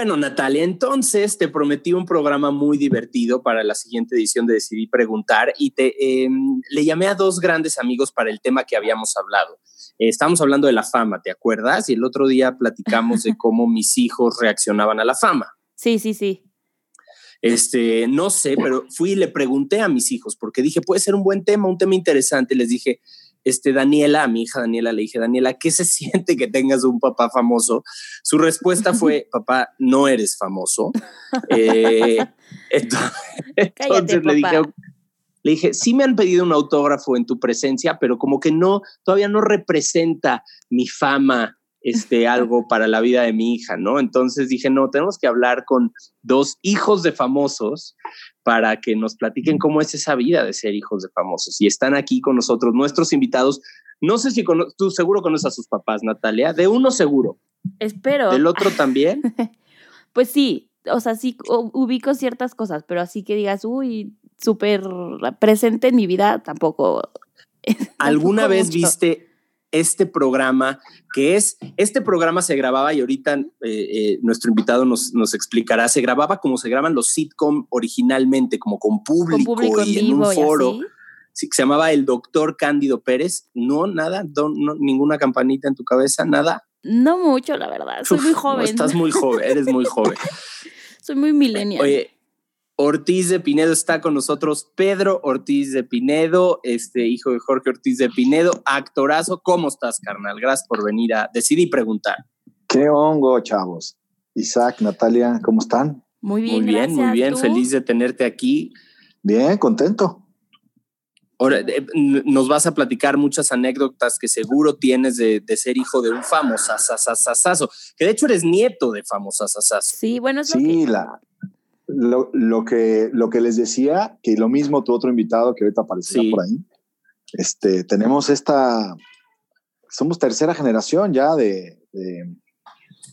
Bueno, Natalia, entonces te prometí un programa muy divertido para la siguiente edición de Decidí Preguntar y te, em, le llamé a dos grandes amigos para el tema que habíamos hablado. Eh, estábamos hablando de la fama, ¿te acuerdas? Y el otro día platicamos de cómo mis hijos reaccionaban a la fama. Sí, sí, sí. Este, no sé, pero fui y le pregunté a mis hijos porque dije, puede ser un buen tema, un tema interesante. Les dije, este, Daniela, a mi hija Daniela le dije, Daniela, ¿qué se siente que tengas un papá famoso? Su respuesta fue, papá, no eres famoso. Eh, entonces, le dije, le dije, sí me han pedido un autógrafo en tu presencia, pero como que no, todavía no representa mi fama, este, algo para la vida de mi hija, ¿no? Entonces dije, no, tenemos que hablar con dos hijos de famosos para que nos platiquen cómo es esa vida de ser hijos de famosos. Y están aquí con nosotros nuestros invitados. No sé si tú seguro conoces a sus papás, Natalia. De uno seguro. Espero. ¿Del otro también? pues sí, o sea, sí ubico ciertas cosas, pero así que digas, uy, súper presente en mi vida, tampoco. ¿Alguna vez viste este programa, que es, este programa se grababa y ahorita eh, eh, nuestro invitado nos, nos, explicará, se grababa como se graban los sitcom originalmente, como con público, y en un foro. Sí, se llamaba El Doctor Cándido Pérez. No, nada, ninguna campanita en tu cabeza, nada. No mucho, la verdad. Soy muy joven. estás muy joven, eres muy joven. Soy muy millennial. Oye, Ortiz de Pinedo está con nosotros. Pedro Ortiz de Pinedo, este hijo de Jorge Ortiz de Pinedo, actorazo. ¿Cómo estás, carnal? Gracias por venir a Decidí Preguntar. Qué hongo, chavos. Isaac, Natalia, ¿cómo están? Muy bien, muy bien, muy bien. Feliz de tenerte aquí. Bien, contento. Ahora, eh, nos vas a platicar muchas anécdotas que seguro tienes de, ser hijo de un famoso que de hecho eres nieto de famoso Sí, bueno, sí, la, lo, que, lo que les decía, que lo mismo tu otro invitado que ahorita aparecerá por ahí, este, tenemos esta, somos tercera generación ya de,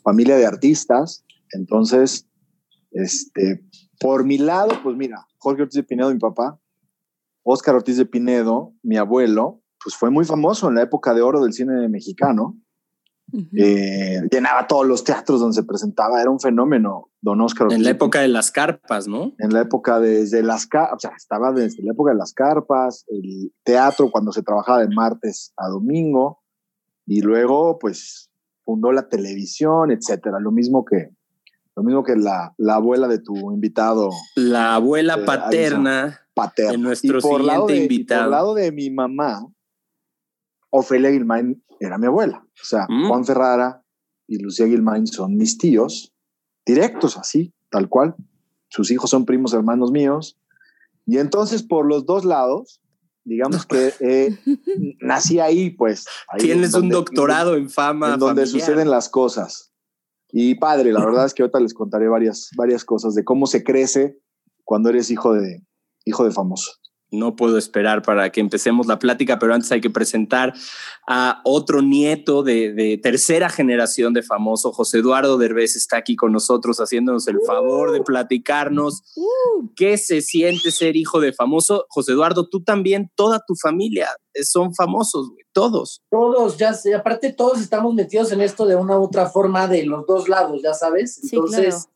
familia de artistas, entonces, este, por mi lado, pues mira, Jorge Ortiz de Pinedo, mi papá, Óscar Ortiz de Pinedo, mi abuelo, pues fue muy famoso en la época de oro del cine mexicano. Eh, llenaba todos los teatros donde se presentaba, era un fenómeno, don Oscar. En la época de las carpas, ¿no? En la época desde las carpas, o sea, estaba desde la época de las carpas, el teatro cuando se trabajaba de martes a domingo, y luego, pues, fundó la televisión, etcétera. Lo mismo que, lo mismo que la, la abuela de tu invitado. La abuela eh, paterna. Paterna. De nuestro siguiente invitado. por lado de mi mamá, Ofelia Guilmain era mi abuela. O sea, mm. Juan Ferrara y Lucía Guilmain son mis tíos, directos así, tal cual. Sus hijos son primos hermanos míos. Y entonces, por los dos lados, digamos que eh, nací ahí, pues. Tienes un doctorado en fama. En donde suceden las cosas. Y padre, la verdad es que ahorita les contaré varias, varias cosas de cómo se crece cuando eres hijo de, hijo de famoso no puedo esperar para que empecemos la plática, pero antes hay que presentar a otro nieto de, tercera generación de famoso. José Eduardo Derbez está aquí con nosotros haciéndonos el favor de platicarnos uh. qué se siente ser hijo de famoso. José Eduardo, tú también, toda tu familia son famosos, todos. Todos, ya sé, aparte todos estamos metidos en esto de una u otra forma de los dos lados, ya sabes. Entonces,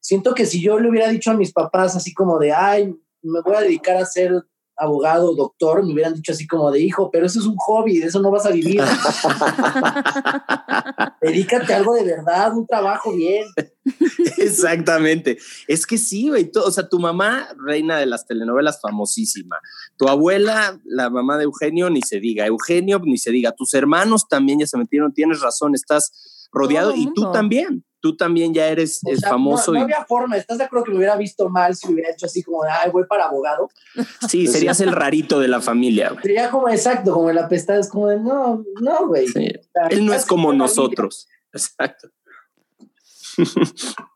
siento que si yo le hubiera dicho a mis papás así como de, ay, me voy a dedicar a ser abogado, doctor, me hubieran dicho así como de hijo, pero eso es un hobby, de eso no vas a vivir. Dedícate a algo de verdad, un trabajo bien. Exactamente. Es que sí, güey. O sea, tu mamá, reina de las telenovelas, famosísima. Tu abuela, la mamá de Eugenio, ni se diga. Eugenio, ni se diga. Tus hermanos también ya se metieron. Tienes razón, estás rodeado y tú también tú también ya eres famoso. No, había forma, ¿estás de acuerdo que me hubiera visto mal si hubiera hecho así como, ay, voy para abogado? Sí, serías el rarito de la familia. Sería como exacto, como el apestado, es como de, no, no, güey. Él no es como nosotros. Exacto.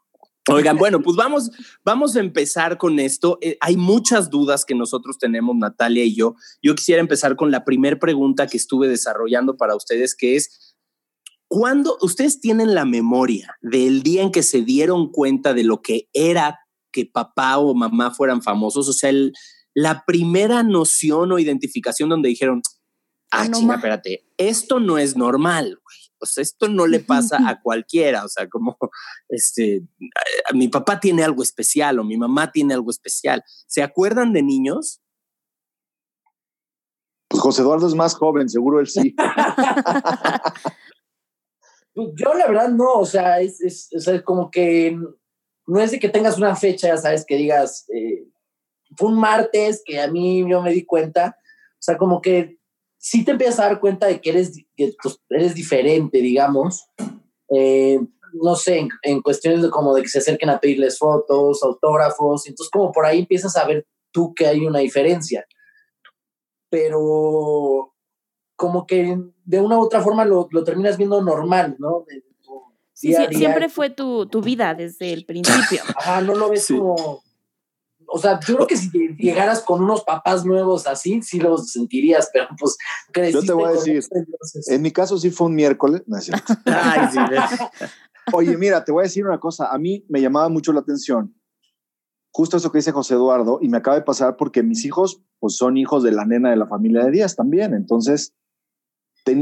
Oigan, bueno, pues vamos, vamos a empezar con esto. Eh, hay muchas dudas que nosotros tenemos, Natalia y yo. Yo quisiera empezar con la primera pregunta que estuve desarrollando para ustedes, que es, ¿cuándo ustedes tienen la memoria del día en que se dieron cuenta de lo que era que papá o mamá fueran famosos? O sea, la primera noción o identificación donde dijeron, ah, chinga, espérate, esto no es normal, güey pues esto no le pasa a cualquiera, o sea, como este, mi papá tiene algo especial o mi mamá tiene algo especial. ¿Se acuerdan de niños? Pues José Eduardo es más joven, seguro él sí. Yo la verdad no, o sea, es, como que no es de que tengas una fecha, ya sabes, que digas, eh, fue un martes que a mí yo me di cuenta, o sea, como que si te empiezas a dar cuenta de que eres, pues, eres diferente, digamos. Eh, no sé, en, cuestiones de como de que se acerquen a pedirles fotos, autógrafos, entonces como por ahí empiezas a ver tú que hay una diferencia. Pero como que de una u otra forma lo, lo terminas viendo normal, ¿no? sí, siempre fue tu, tu, vida desde el principio. Ajá, no lo ves como o sea, yo creo que si llegaras con unos papás nuevos así, sí los sentirías, pero pues Yo te voy a decir, en mi caso sí fue un miércoles. Ay, sí, Oye, mira, te voy a decir una cosa. A mí me llamaba mucho la atención justo eso que dice José Eduardo, y me acaba de pasar porque mis hijos, pues son hijos de la nena de la familia de Díaz también. Entonces,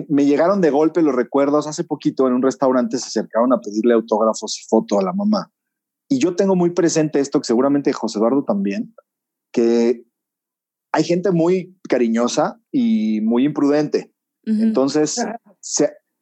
me llegaron de golpe los recuerdos. Hace poquito en un restaurante se acercaron a pedirle autógrafos y foto a la mamá. Y yo tengo muy presente esto, que seguramente José Eduardo también, que hay gente muy cariñosa y muy imprudente. Entonces,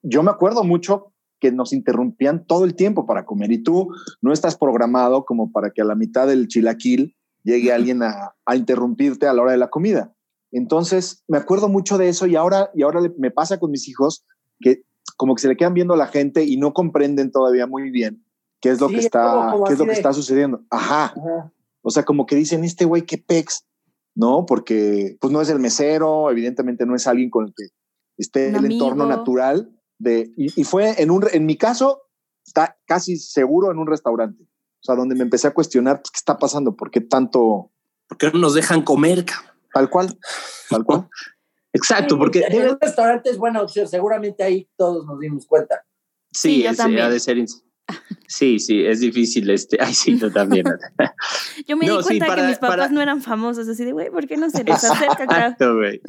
yo me acuerdo mucho que nos interrumpían todo el tiempo para comer y tú no estás programado como para que a la mitad del chilaquil llegue alguien a, a interrumpirte a la hora de la comida. Entonces, me acuerdo mucho de eso y ahora, y ahora me pasa con mis hijos que como que se le quedan viendo a la gente y no comprenden todavía muy bien qué es lo que está, qué es lo que está sucediendo. Ajá. O sea, como que dicen, este güey, qué pex, ¿no? Porque pues no es el mesero, evidentemente no es alguien con el que esté el entorno natural de, y, fue en un, en mi caso, está casi seguro en un restaurante. O sea, donde me empecé a cuestionar, pues, ¿qué está pasando? ¿Por qué tanto? ¿Por qué no nos dejan comer? Tal cual, tal cual. Exacto, porque... En un restaurante es buena opción, seguramente ahí todos nos dimos cuenta. Sí, sí ha de ser Sí, sí, es difícil este. Ay, sí, tú también. Yo me di cuenta que mis papás no eran famosos, así de, güey, ¿por qué no se les acerca acá? Exacto, güey.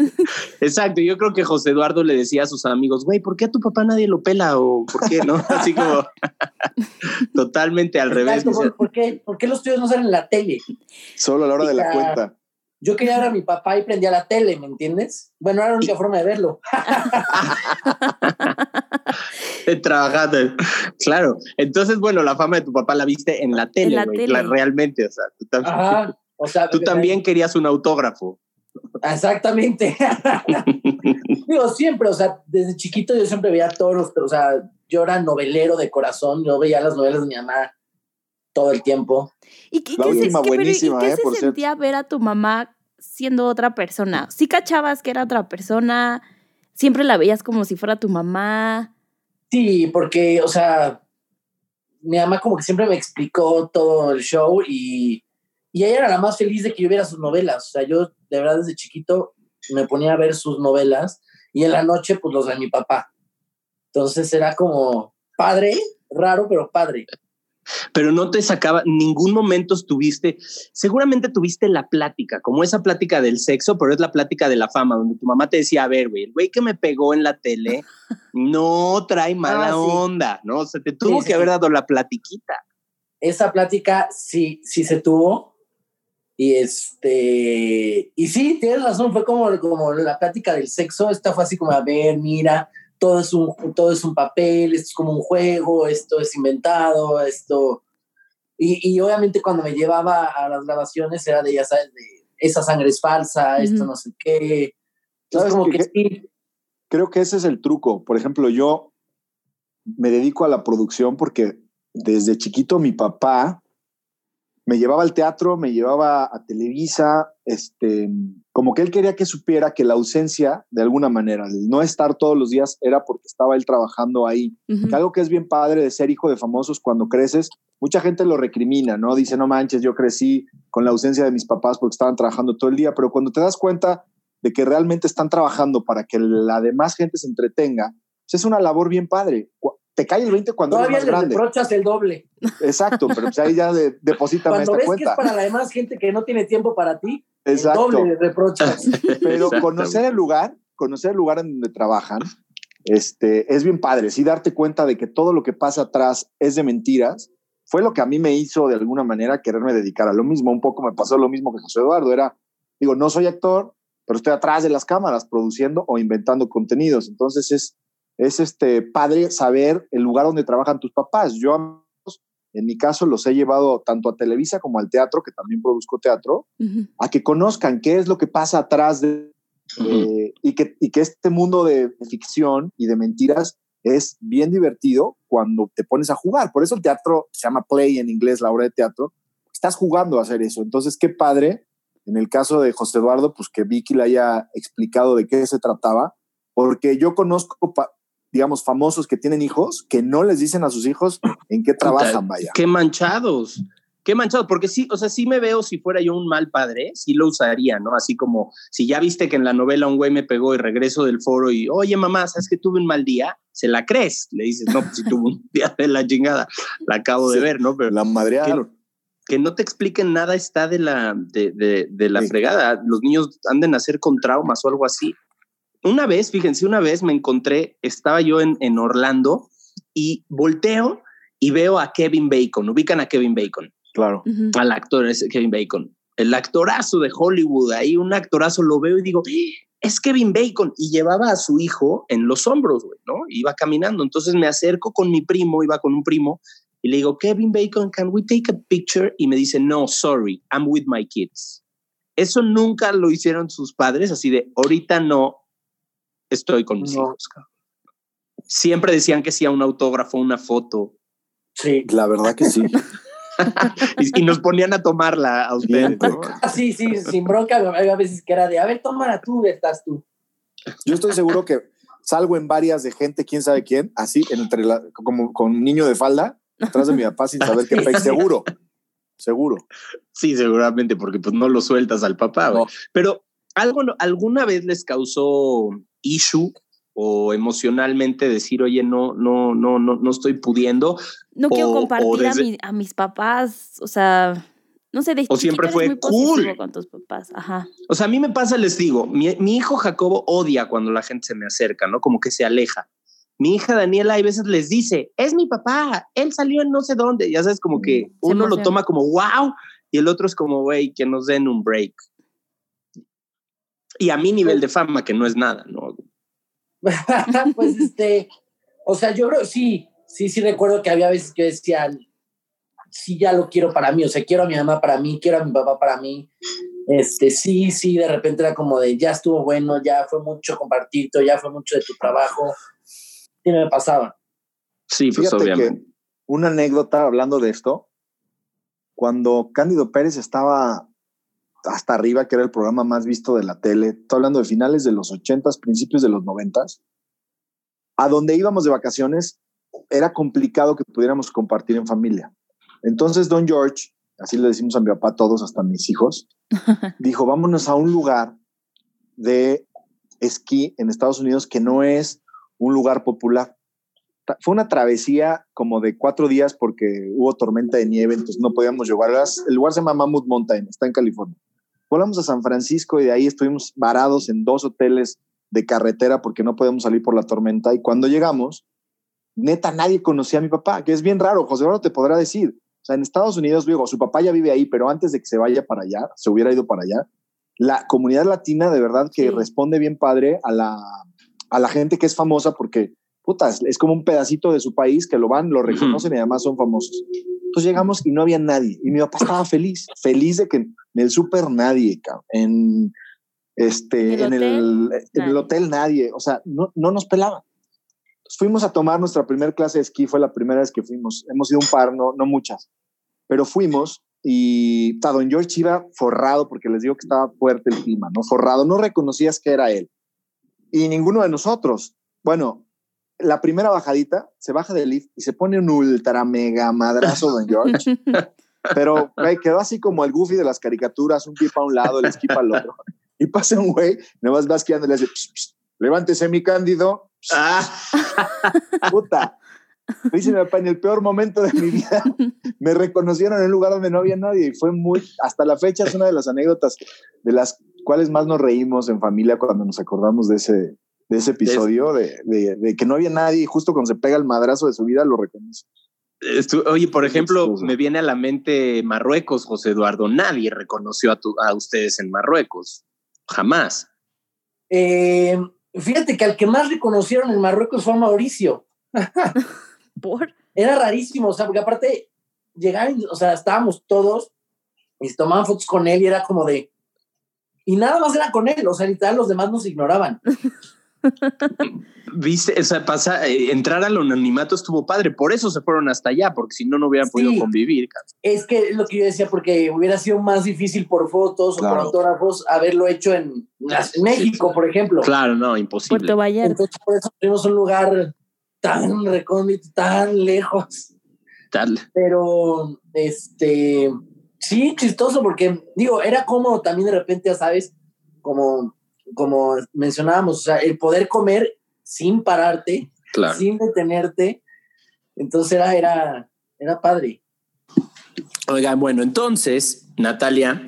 Exacto, yo creo que José Eduardo le decía a sus amigos, güey, ¿por qué a tu papá nadie lo pela? O ¿por qué no? Así como totalmente al revés. ¿por, qué, ¿por, qué, los tuyos no salen en la tele? Solo a la hora de la cuenta yo quería ver a mi papá y prendía la tele, ¿me entiendes? Bueno, era la única forma de verlo. Trabajando. Claro. Entonces, bueno, la fama de tu papá la viste en la tele, realmente. O sea, tú también, o sea, tú también querías un autógrafo. Exactamente. Digo, siempre, o sea, desde chiquito yo siempre veía todos los, o sea, yo era novelero de corazón, yo veía las novelas de mi mamá todo el tiempo. ¿Y qué, se, sentía ver a tu mamá siendo otra persona? ¿Sí cachabas que era otra persona? ¿Siempre la veías como si fuera tu mamá? Sí, porque, o sea, mi mamá como que siempre me explicó todo el show y, y ella era la más feliz de que yo viera sus novelas. O sea, yo de verdad desde chiquito me ponía a ver sus novelas y en la noche pues los de mi papá. Entonces era como padre, raro, pero padre pero no te sacaba, ningún momento tuviste, seguramente tuviste la plática, como esa plática del sexo, pero es la plática de la fama, donde tu mamá te decía, a ver, güey, el güey que me pegó en la tele no trae mala ah, onda, ¿no? O sea, te tuvo que haber dado la platiquita. Esa plática sí, sí se tuvo. Y este, y sí, tienes razón, fue como, como la plática del sexo, esta fue así como, a ver, mira, todo es un, todo es un papel, esto es como un juego, esto es inventado, esto... Y, y obviamente cuando me llevaba a las grabaciones era de, ya sabes, de esa sangre es falsa, esto no sé qué. Entonces, como que, Creo que ese es el truco. Por ejemplo, yo me dedico a la producción porque desde chiquito mi papá me llevaba al teatro, me llevaba a Televisa, este, como que él quería que supiera que la ausencia, de alguna manera, el no estar todos los días era porque estaba él trabajando ahí. Algo que es bien padre de ser hijo de famosos cuando creces, mucha gente lo recrimina, ¿no? Dice, no manches, yo crecí con la ausencia de mis papás porque estaban trabajando todo el día, pero cuando te das cuenta de que realmente están trabajando para que la demás gente se entretenga, pues es una labor bien padre te cae el 20 cuando Todavía eres más grande. reprochas el doble. Exacto, pero pues ahí ya de, deposítame cuando esta ves que es para la demás gente que no tiene tiempo para ti, Exacto. el doble reprochas. Pero conocer el lugar, conocer el lugar en donde trabajan, este, es bien padre. Sí darte cuenta de que todo lo que pasa atrás es de mentiras. Fue lo que a mí me hizo de alguna manera quererme dedicar a lo mismo. Un poco me pasó lo mismo que José Eduardo. Era, digo, no soy actor, pero estoy atrás de las cámaras produciendo o inventando contenidos. Entonces es, es este padre saber el lugar donde trabajan tus papás. Yo, en mi caso, los he llevado tanto a Televisa como al teatro, que también produzco teatro, a que conozcan qué es lo que pasa atrás de... Eh, y, que, y que este mundo de ficción y de mentiras es bien divertido cuando te pones a jugar. Por eso el teatro se llama play en inglés, la obra de teatro. Estás jugando a hacer eso. Entonces, qué padre, en el caso de José Eduardo, pues que Vicky le haya explicado de qué se trataba, porque yo conozco digamos, famosos que tienen hijos, que no les dicen a sus hijos en qué trabajan, vaya. Qué manchados. Qué manchados, porque sí, o sea, sí me veo si fuera yo un mal padre, sí lo usaría, ¿no? Así como si ya viste que en la novela un güey me pegó y regreso del foro y, oye, mamá, ¿sabes que tuve un mal día? Se la crees. Le dices, no, pues si tuve un día de la chingada, la acabo de ver, ¿no? Pero la madre que, no te expliquen nada está de la, de, de, la fregada. Los niños anden a hacer con traumas o algo así una vez, fíjense, una vez me encontré, estaba yo en, en Orlando y volteo y veo a Kevin Bacon, ubican a Kevin Bacon. Claro. Al actor es Kevin Bacon, el actorazo de Hollywood, ahí un actorazo lo veo y digo, es Kevin Bacon y llevaba a su hijo en los hombros, güey, ¿no? Iba caminando, entonces me acerco con mi primo, iba con un primo y le digo, Kevin Bacon, can we take a picture? Y me dice, no, sorry, I'm with my kids. Eso nunca lo hicieron sus padres, así de, ahorita no, estoy con mis hijos. Siempre decían que sí a un autógrafo, una foto. Sí. La verdad que sí. y, nos ponían a tomarla a ustedes. Ah, sí, sí, sin bronca. Había veces que era de, a ver, tómala tú, estás tú. Yo estoy seguro que salgo en varias de gente, quién sabe quién, así, entre la, como con un niño de falda, atrás de mi papá sin saber qué fue. Seguro, seguro. Sí, seguramente, porque pues no lo sueltas al papá. Pero algo, ¿alguna vez les causó issue o emocionalmente decir, oye, no, no, no, no, no estoy pudiendo. No quiero compartir a, mis papás, o sea, no sé, de O siempre fue cool. con tus papás, ajá. O sea, a mí me pasa, les digo, mi, mi, hijo Jacobo odia cuando la gente se me acerca, ¿no? Como que se aleja. Mi hija Daniela, hay veces les dice, es mi papá, él salió en no sé dónde. Ya sabes, como que mm, uno lo toma como wow y el otro es como, güey, que nos den un break. Y a mi nivel de fama, que no es nada, ¿no? pues este, o sea, yo creo, sí, sí, sí recuerdo que había veces que decía, sí, ya lo quiero para mí, o sea, quiero a mi mamá para mí, quiero a mi papá para mí. Este, sí, sí, de repente era como de, ya estuvo bueno, ya fue mucho compartir, ya fue mucho de tu trabajo. Sí me pasaba. Sí, pues obviamente. una anécdota hablando de esto, cuando Cándido Pérez estaba hasta arriba, que era el programa más visto de la tele, estoy hablando de finales de los ochentas, principios de los noventas, a donde íbamos de vacaciones era complicado que pudiéramos compartir en familia. Entonces Don George, así le decimos a mi papá todos, hasta mis hijos, dijo, vámonos a un lugar de esquí en Estados Unidos que no es un lugar popular. Fue una travesía como de cuatro días porque hubo tormenta de nieve, entonces no podíamos llevarlas. El lugar se llama Mammoth Mountain, está en California. Volamos a San Francisco y de ahí estuvimos varados en dos hoteles de carretera porque no podíamos salir por la tormenta. Y cuando llegamos, neta, nadie conocía a mi papá, que es bien raro. José Eduardo te podrá decir. O sea, en Estados Unidos, digo, su papá ya vive ahí, pero antes de que se vaya para allá, se hubiera ido para allá. La comunidad latina, de verdad, que responde bien padre a la, a la gente que es famosa porque, puta, es como un pedacito de su país que lo van, lo reconocen y además son famosos. Entonces llegamos y no había nadie. Y mi papá estaba feliz, feliz de que en el súper nadie, en, este, ¿En, el, en el hotel nadie. O sea, no, no nos pelaban. fuimos a tomar nuestra primera clase de esquí, fue la primera vez que fuimos. Hemos ido un par, no, no muchas, pero fuimos y está, don George iba forrado porque les digo que estaba fuerte el clima, ¿no? Forrado, no reconocías que era él. Y ninguno de nosotros. Bueno, la primera bajadita, se baja del lift y se pone un ultra mega madrazo don George. Pero, güey, quedó así como el goofy de las caricaturas, un pie para un lado, el esquí el otro. Y pasa un güey, nada más vas y le hace, levántese mi cándido. Ah. Puta. Dice mi papá, en el peor momento de mi vida me reconocieron en un lugar donde no había nadie y fue muy, hasta la fecha es una de las anécdotas de las cuales más nos reímos en familia cuando nos acordamos de ese, de ese episodio, de, de, que no había nadie y justo cuando se pega el madrazo de su vida lo reconoce. Oye, por ejemplo, me viene a la mente Marruecos, José Eduardo. Nadie reconoció a, a ustedes en Marruecos. Jamás. Eh, fíjate que al que más reconocieron en Marruecos fue Mauricio. ¿Por? Era rarísimo, o sea, porque aparte llegaban, o sea, estábamos todos y se tomaban fotos con él y era como de. Y nada más era con él, o sea, literal, los demás nos ignoraban. Viste, o sea, pasa, eh, entrar al anonimato estuvo padre, por eso se fueron hasta allá, porque si no, no hubieran podido convivir. Es que es lo que yo decía, porque hubiera sido más difícil por fotos o por autógrafos haberlo hecho en, México, por ejemplo. Claro, no, imposible. Puerto Vallarta. Entonces, por eso tenemos un lugar tan recóndito, tan lejos. Tal. Pero, este, sí, chistoso, porque digo, era como también de repente, ya sabes, como como mencionábamos, o sea, el poder comer sin pararte, sin detenerte, entonces era, era, era padre. Oigan, bueno, entonces, Natalia,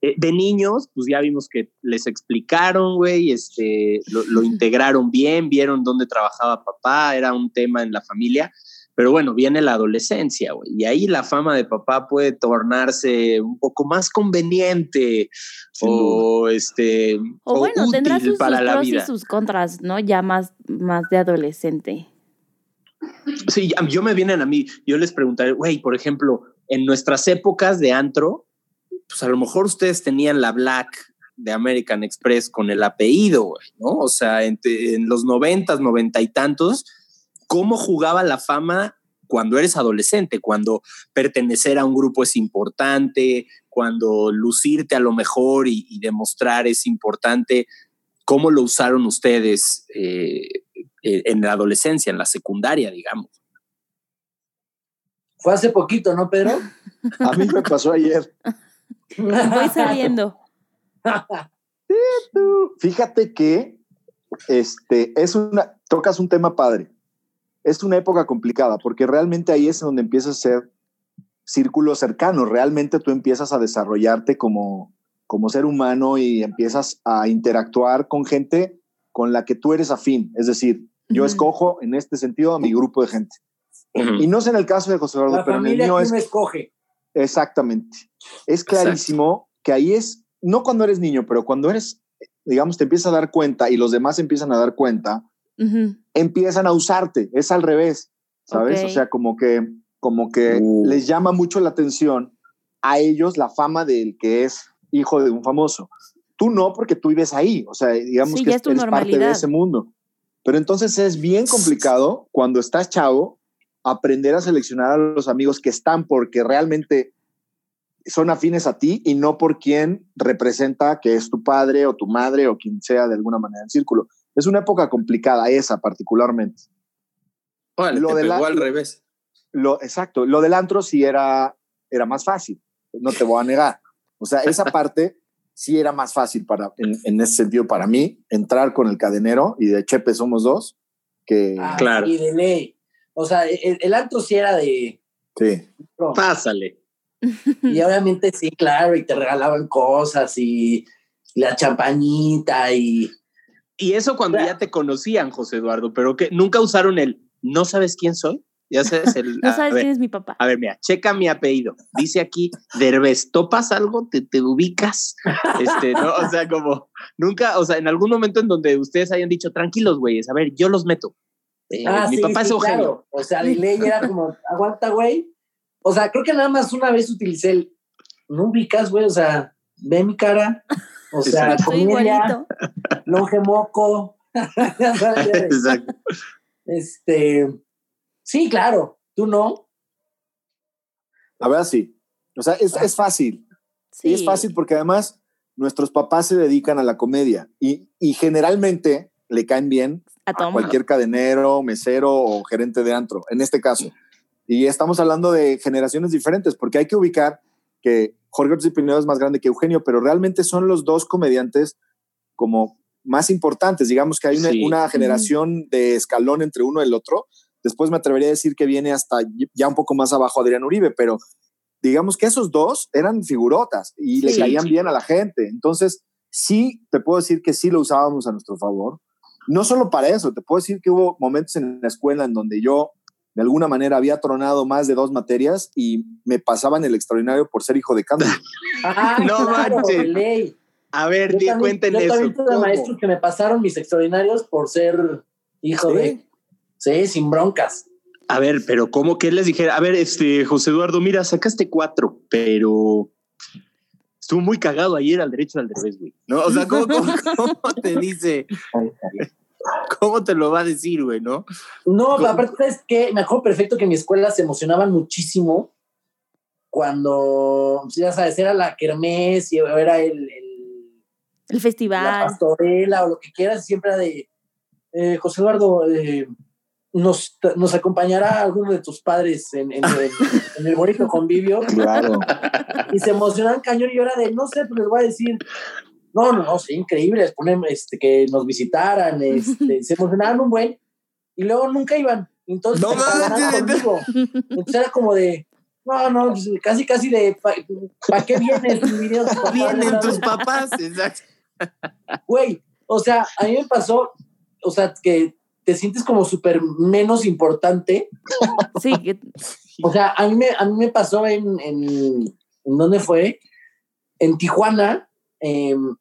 eh, de niños, pues ya vimos que les explicaron, güey, este, lo, lo, integraron bien, vieron dónde trabajaba papá, era un tema en la familia. Pero bueno, viene la adolescencia, güey, y ahí la fama de papá puede tornarse un poco más conveniente o este o, bueno, tendrá sus, para la vida. y sus contras, ¿no? Ya más, más de adolescente. Sí, yo me vienen a mí, yo les preguntaré, güey, por ejemplo, en nuestras épocas de antro, pues a lo mejor ustedes tenían la Black de American Express con el apellido, güey, ¿no? O sea, en, en los noventas, noventa y tantos, cómo jugaba la fama cuando eres adolescente, cuando pertenecer a un grupo es importante, cuando lucirte a lo mejor y, demostrar es importante. ¿Cómo lo usaron ustedes eh, eh, en la adolescencia, en la secundaria, digamos? Fue hace poquito, ¿no, Pedro? A mí me pasó ayer. Voy saliendo. Fíjate que este es una tocas un tema padre es una época complicada porque realmente ahí es donde empiezas a ser círculo cercano. Realmente tú empiezas a desarrollarte como, como ser humano y empiezas a interactuar con gente con la que tú eres afín. Es decir, yo escojo en este sentido a mi grupo de gente. Y no sé en el caso de José Eduardo, pero en el mío es. Me escoge. Exactamente. Es clarísimo que ahí es, no cuando eres niño, pero cuando eres, digamos, te empiezas a dar cuenta y los demás empiezan a dar cuenta empiezan a usarte. Es al revés, ¿sabes? O sea, como que, como que uh. les llama mucho la atención a ellos la fama del que es hijo de un famoso. Tú no, porque tú vives ahí, o sea, digamos que es eres parte de ese mundo. Pero entonces es bien complicado cuando estás chavo aprender a seleccionar a los amigos que están porque realmente son afines a ti y no por quien representa que es tu padre o tu madre o quien sea de alguna manera el círculo. Es una época complicada esa particularmente. lo del al revés. Lo, exacto, lo del antro sí era, era más fácil, no te voy a negar. O sea, esa parte sí era más fácil para, en, ese sentido para mí, entrar con el cadenero y de Chepe somos dos, que... Ah, claro. Y de ley. O sea, el, antro sí era de... Sí. Pásale. Y obviamente sí, claro, y te regalaban cosas y la champañita y y eso cuando ya te conocían, José Eduardo, pero que nunca usaron el no sabes quién soy. Ya sabes el. no sabes quién es mi papá. A ver, mira, checa mi apellido. Dice aquí, Derbez, ¿topas algo? ¿Te, te ubicas? Este, ¿no? O sea, como nunca, o sea, en algún momento en donde ustedes hayan dicho, tranquilos, güeyes, a ver, yo los meto. Eh, ah, mi papá es Eugenio. O sea, la ley era como, aguanta, güey. O sea, creo que nada más una vez utilicé el, no ubicas, güey, o sea, ve mi cara. O sea, comedia, longe moco. Exacto. Este, sí, claro, tú no. La verdad sí. O sea, es, es fácil. Sí. es fácil porque además nuestros papás se dedican a la comedia y, y generalmente le caen bien a, cualquier cadenero, mesero o gerente de antro, en este caso. Y estamos hablando de generaciones diferentes porque hay que ubicar que Jorge Ortiz Pinedo es más grande que Eugenio, pero realmente son los dos comediantes como más importantes. Digamos que hay una, una generación de escalón entre uno y el otro. Después me atrevería a decir que viene hasta ya un poco más abajo Adrián Uribe, pero digamos que esos dos eran figurotas y le caían bien a la gente. Entonces, sí, te puedo decir que sí lo usábamos a nuestro favor. No solo para eso, te puedo decir que hubo momentos en la escuela en donde yo de alguna manera había tronado más de dos materias y me pasaban el extraordinario por ser hijo de cambio. no manches. A ver, di cuenten yo eso. También tuve maestros que me pasaron mis extraordinarios por ser hijo de. Sí, sin broncas. A ver, pero ¿cómo que les dijera? A ver, este, José Eduardo, mira, sacaste cuatro, pero estuvo muy cagado ayer al derecho al revés, güey. ¿No? O sea, ¿cómo, te dice? ¿Cómo te lo va a decir, güey, no? No, aparte es que me acuerdo perfecto que en mi escuela se emocionaban muchísimo cuando, ya sabes, era la kermés y era el, el, festival. La pastorela o lo que quieras, siempre era de eh, José Eduardo, eh, nos, nos acompañará alguno de tus padres en, en, el bonito convivio. Claro. Y se emocionan cañón y yo era de, no sé, pues les voy a decir, no, no, no, sí, increíble, este, que nos visitaran, este, se emocionaban un buen, y luego nunca iban. Entonces, no, conmigo. Entonces era como de, no, no, pues, casi, casi de, ¿para qué vienes? Vienen tus papás, exacto. Güey, o sea, a mí me pasó, o sea, que te sientes como súper menos importante. Sí. O sea, a mí me, a mí me pasó en, en, ¿en dónde fue? En Tijuana. Em,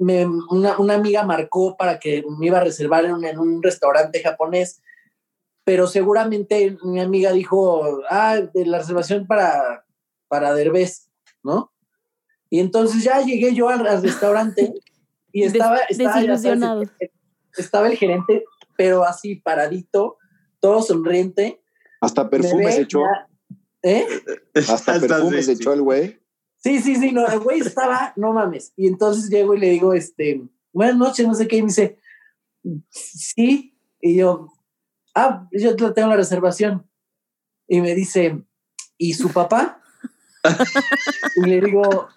me, una, una, amiga marcó para que me iba a reservar en un, en un, restaurante japonés, pero seguramente mi amiga dijo, ah, de la reservación para, para Derbez, ¿no? Y entonces ya llegué yo al, restaurante y estaba, estaba desilusionado estaba el gerente, pero así paradito, todo sonriente. Hasta perfume se echó. ¿Eh? Hasta perfume se echó el güey. Sí, sí, sí, no, el güey estaba, no mames. Y entonces llego y le digo, este, buenas noches, no sé qué, y me dice, sí, y yo, ah, yo tengo la reservación. Y me dice, ¿y su papá? y le digo,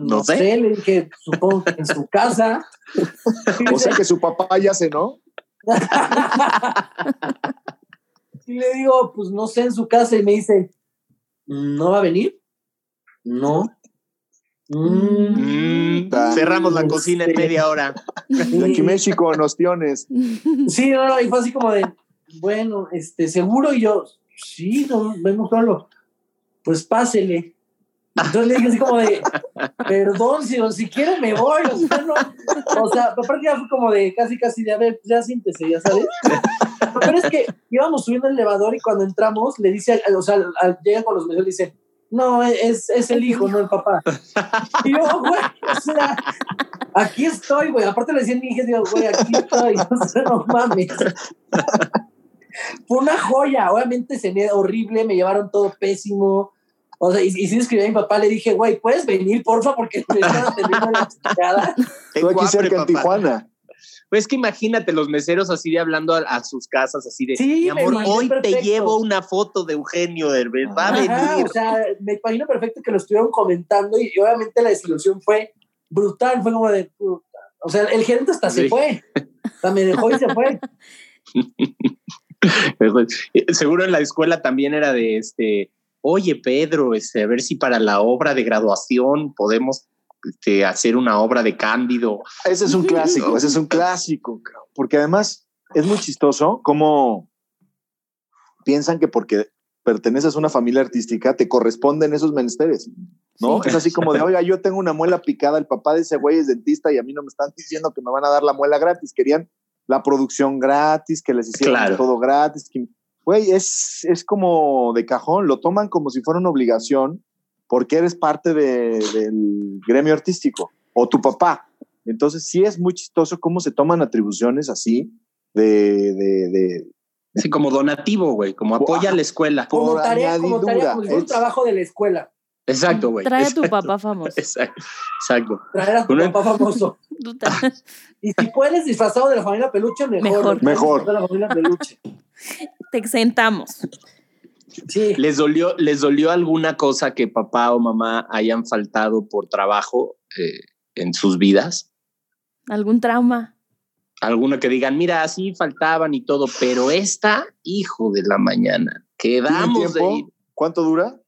no, sé. le dije, supongo que en su casa. o sea que su papá ya cenó. y le digo, pues no sé, en su casa, y me dice, ¿no va a venir? No. Mm. Mm, cerramos la cocina en media hora. De aquí México, en ostiones. Sí, no, no, y fue así como de, bueno, este, seguro, y yo, sí, no, vengo solo. Pues pásele. Entonces le dije así como de, perdón, si, si quiero me voy. O sea, no, o sea, aparte ya fue como de casi, casi de, a ver, ya síntese, ya sabes. Pero es que íbamos subiendo el elevador y cuando entramos le dice, o sea, llega con los medios y dice, no, es, es el hijo, no el papá. Y yo, güey, o sea, aquí estoy, güey. Aparte le decía a mi hija, digo, güey, aquí estoy, o sea, no mames. Fue una joya, obviamente se me horrible, me llevaron todo pésimo o sea, y, y sí escribí a mi papá, le dije, güey, ¿puedes venir, porfa? Porque me están atendiendo la chingada. Tú aquí cerca en Tijuana. Pues que imagínate los meseros así de hablando a, sus casas, así de, sí, mi amor, hoy te llevo una foto de Eugenio Derbez, va a venir. O sea, me imagino perfecto que lo estuvieron comentando y, obviamente la desilusión fue brutal, fue como de, o sea, el gerente hasta se fue, o sea, me dejó y se fue. Seguro en la escuela también era de este, oye Pedro, este, a ver si para la obra de graduación podemos este, hacer una obra de Cándido. Ese es un clásico, ese es un clásico, porque además es muy chistoso cómo piensan que porque perteneces a una familia artística te corresponden esos menesteres, ¿no? Es así como de, oiga, yo tengo una muela picada, el papá de ese güey es dentista y a mí no me están diciendo que me van a dar la muela gratis, querían la producción gratis, que les hicieran todo gratis, que güey, es, es como de cajón, lo toman como si fuera una obligación porque eres parte del gremio artístico o tu papá. Entonces sí es muy chistoso cómo se toman atribuciones así de, de, Sí, como donativo, güey, como apoya a la escuela. Como tarea, como tarea, como un trabajo de la escuela. Exacto, güey. Trae a tu papá famoso. Exacto. Exacto. Traer a tu papá famoso. y si puedes disfrazado de la familia peluche, mejor. Mejor. De la familia peluche. Te exentamos. Sí. ¿Les dolió, ¿Les dolió alguna cosa que papá o mamá hayan faltado por trabajo eh, en sus vidas? ¿Algún trauma? Alguna que digan, mira, así faltaban y todo, pero esta, hijo de la mañana, quedamos de ir. ¿Cuánto dura?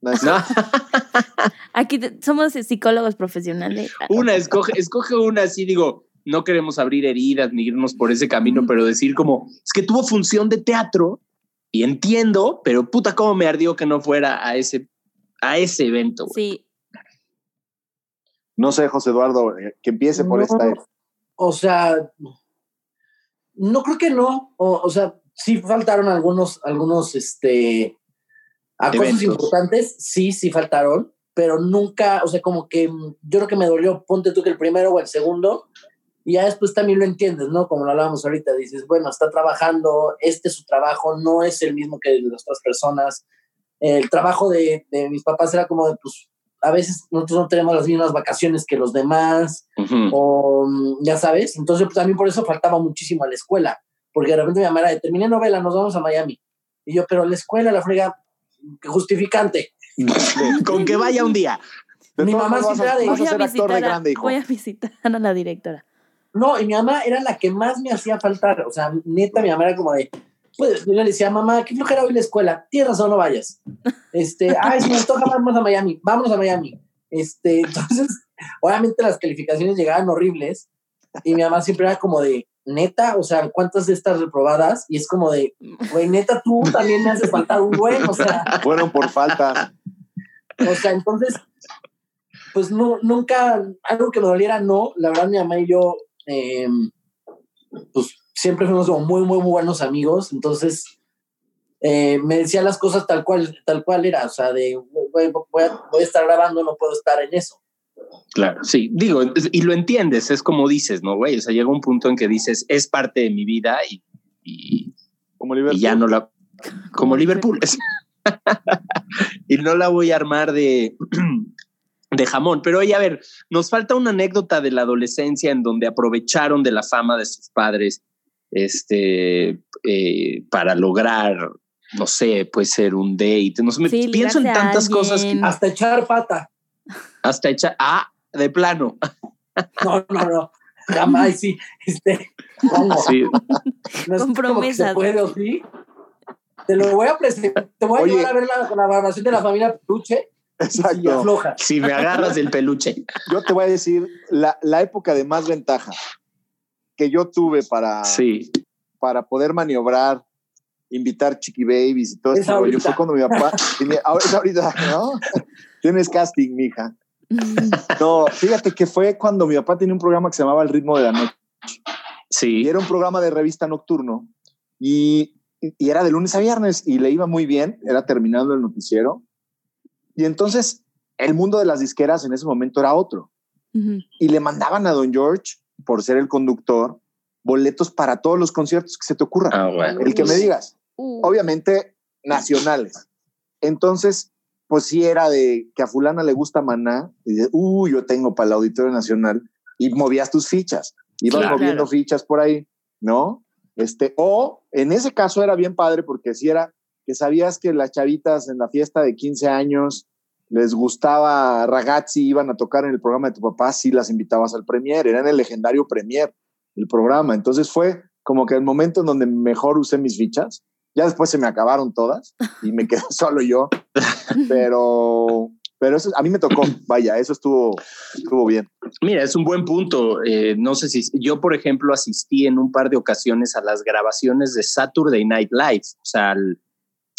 No. Aquí somos psicólogos profesionales. Una, escoge, escoge una así, digo, no queremos abrir heridas ni irnos por ese camino, pero decir como, es que tuvo función de teatro y entiendo, pero puta, cómo me ardió que no fuera a ese, a ese evento. Sí. No sé, José Eduardo, eh, que empiece por esta. O sea, no creo que no. O, sea, sí faltaron algunos, algunos, este, a cosas importantes, sí, sí faltaron, pero nunca, o sea, como que yo creo que me dolió, ponte tú que el primero o el segundo, y ya después también lo entiendes, ¿no? Como lo hablábamos ahorita, dices, bueno, está trabajando, este es su trabajo, no es el mismo que de las otras personas. El trabajo de, de mis papás era como de, pues, a veces nosotros no tenemos las mismas vacaciones que los demás, o ya sabes, entonces pues, también por eso faltaba muchísimo a la escuela, porque de repente mi mamá era de, terminé novela, nos vamos a Miami. Y yo, pero la escuela, la frega, justificante. Con que vaya un día. mi mamá siempre era de, voy a, visitar voy a visitar a la directora. No, y mi mamá era la que más me hacía faltar. O sea, neta, mi mamá era como de, pues yo le decía, mamá, qué flojera hoy la escuela. Tienes razón, no vayas. Este, ay, si me toca, vamos a Miami, vámonos a Miami. Este, entonces, obviamente las calificaciones llegaban horribles y mi mamá siempre era como de, neta, o sea, ¿cuántas de estas reprobadas? Y es como de, güey, neta, tú también me hace faltar un buen, o sea. Fueron por falta. O sea, entonces, pues no, nunca, algo que me doliera, no. La verdad, mi mamá y yo, eh, pues siempre fuimos como muy, muy, muy buenos amigos. Entonces, eh, me decía las cosas tal cual, tal cual era. O sea, de, voy, a, estar grabando, no puedo estar en eso. Claro, sí, digo, y lo entiendes, es como dices, ¿no, güey? O sea, llega un punto en que dices, es parte de mi vida y, como Liverpool. y ya no la... Como Liverpool. y no la voy a armar de, de jamón. Pero oye, a ver, nos falta una anécdota de la adolescencia en donde aprovecharon de la fama de sus padres este, eh, para lograr, no sé, puede ser un date, no sé, pienso en tantas cosas. hasta echar pata. Hasta echar, ah, de plano. No, no, no, jamás, sí, este, Sí. No Con promesas. ¿sí? Te lo voy a presentar, te voy a llevar a ver la, la de la familia Peluche. Exacto. Si me agarras del peluche. Yo te voy a decir la, la época de más ventaja que yo tuve para, sí. para poder maniobrar, invitar chiqui babies y todo eso. Yo fue cuando mi papá, ahora ahorita, ¿no? Tienes casting, mija. No, fíjate que fue cuando mi papá tenía un programa que se llamaba El ritmo de la noche. Sí. Y era un programa de revista nocturno y, y era de lunes a viernes y le iba muy bien, era terminando el noticiero. Y entonces el mundo de las disqueras en ese momento era otro. Y le mandaban a Don George por ser el conductor, boletos para todos los conciertos que se te ocurran. Ah, el que me digas. Uh. Obviamente, nacionales. Entonces, pues sí era de que a fulana le gusta Maná, y de, uh, yo tengo para el Auditorio Nacional, y movías tus fichas, ibas moviendo fichas por ahí, ¿no? Este, o en ese caso era bien padre porque si era que sabías que las chavitas en la fiesta de 15 años les gustaba ragazzi, iban a tocar en el programa de tu papá, sí las invitabas al premier, era el legendario premier el programa. Entonces fue como que el momento en donde mejor usé mis fichas. Ya después se me acabaron todas y me quedé solo yo. Pero, pero eso a mí me tocó. Vaya, eso estuvo, estuvo bien. Mira, es un buen punto. Eh, no sé si yo, por ejemplo, asistí en un par de ocasiones a las grabaciones de Saturday Night Live, o sea, al,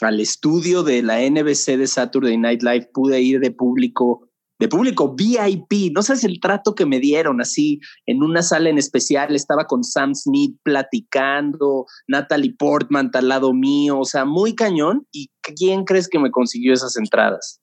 al estudio de la NBC de Saturday Night Live, pude ir de público, de público VIP. No sabes el trato que me dieron así en una sala en especial. Estaba con Sam Smith platicando, Natalie Portman al lado mío, o sea, muy cañón. ¿Y quién crees que me consiguió esas entradas?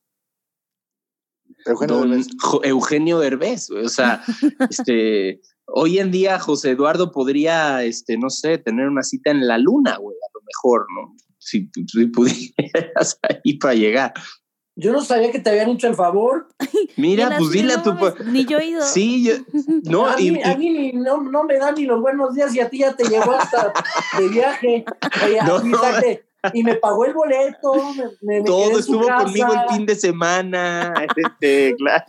Eugenio Derbez. Eugenio Derbez. O sea, este hoy en día José Eduardo podría, este, no sé, tener una cita en la luna, güey, a lo mejor, ¿no? Si, si pudieras ahí para llegar. Yo no sabía que te habían hecho el favor. Mira, pues dile a tu. Ni yo he ido. Sí, yo, no, a mí, a mí no, no, me dan ni los buenos días y a ti ya te llegó hasta de viaje. no, y me pagó el boleto. Me, Todo estuvo conmigo el fin de semana. Este, claro.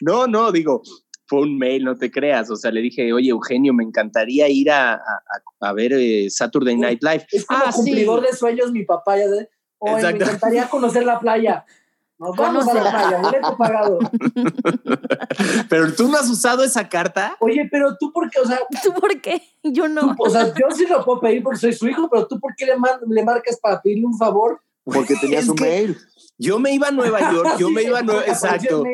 No, no, digo, fue un mail, no te creas. O sea, le dije, oye, Eugenio, me encantaría ir a, a, a ver eh, Saturday Night Live. Es como ah, cumplidor de sueños, mi papá. Ya oye, me encantaría conocer la playa. Nos vamos a la playa, boleto pagado. Pero tú no has usado esa carta. Oye, pero tú por qué, o sea. ¿Tú por qué? Yo no. o sea, yo sí lo puedo pedir porque soy su hijo, pero tú por qué le, le marcas para pedirle un favor? Porque tenía su mail. Yo me iba a Nueva York, yo me iba a Nueva Exacto.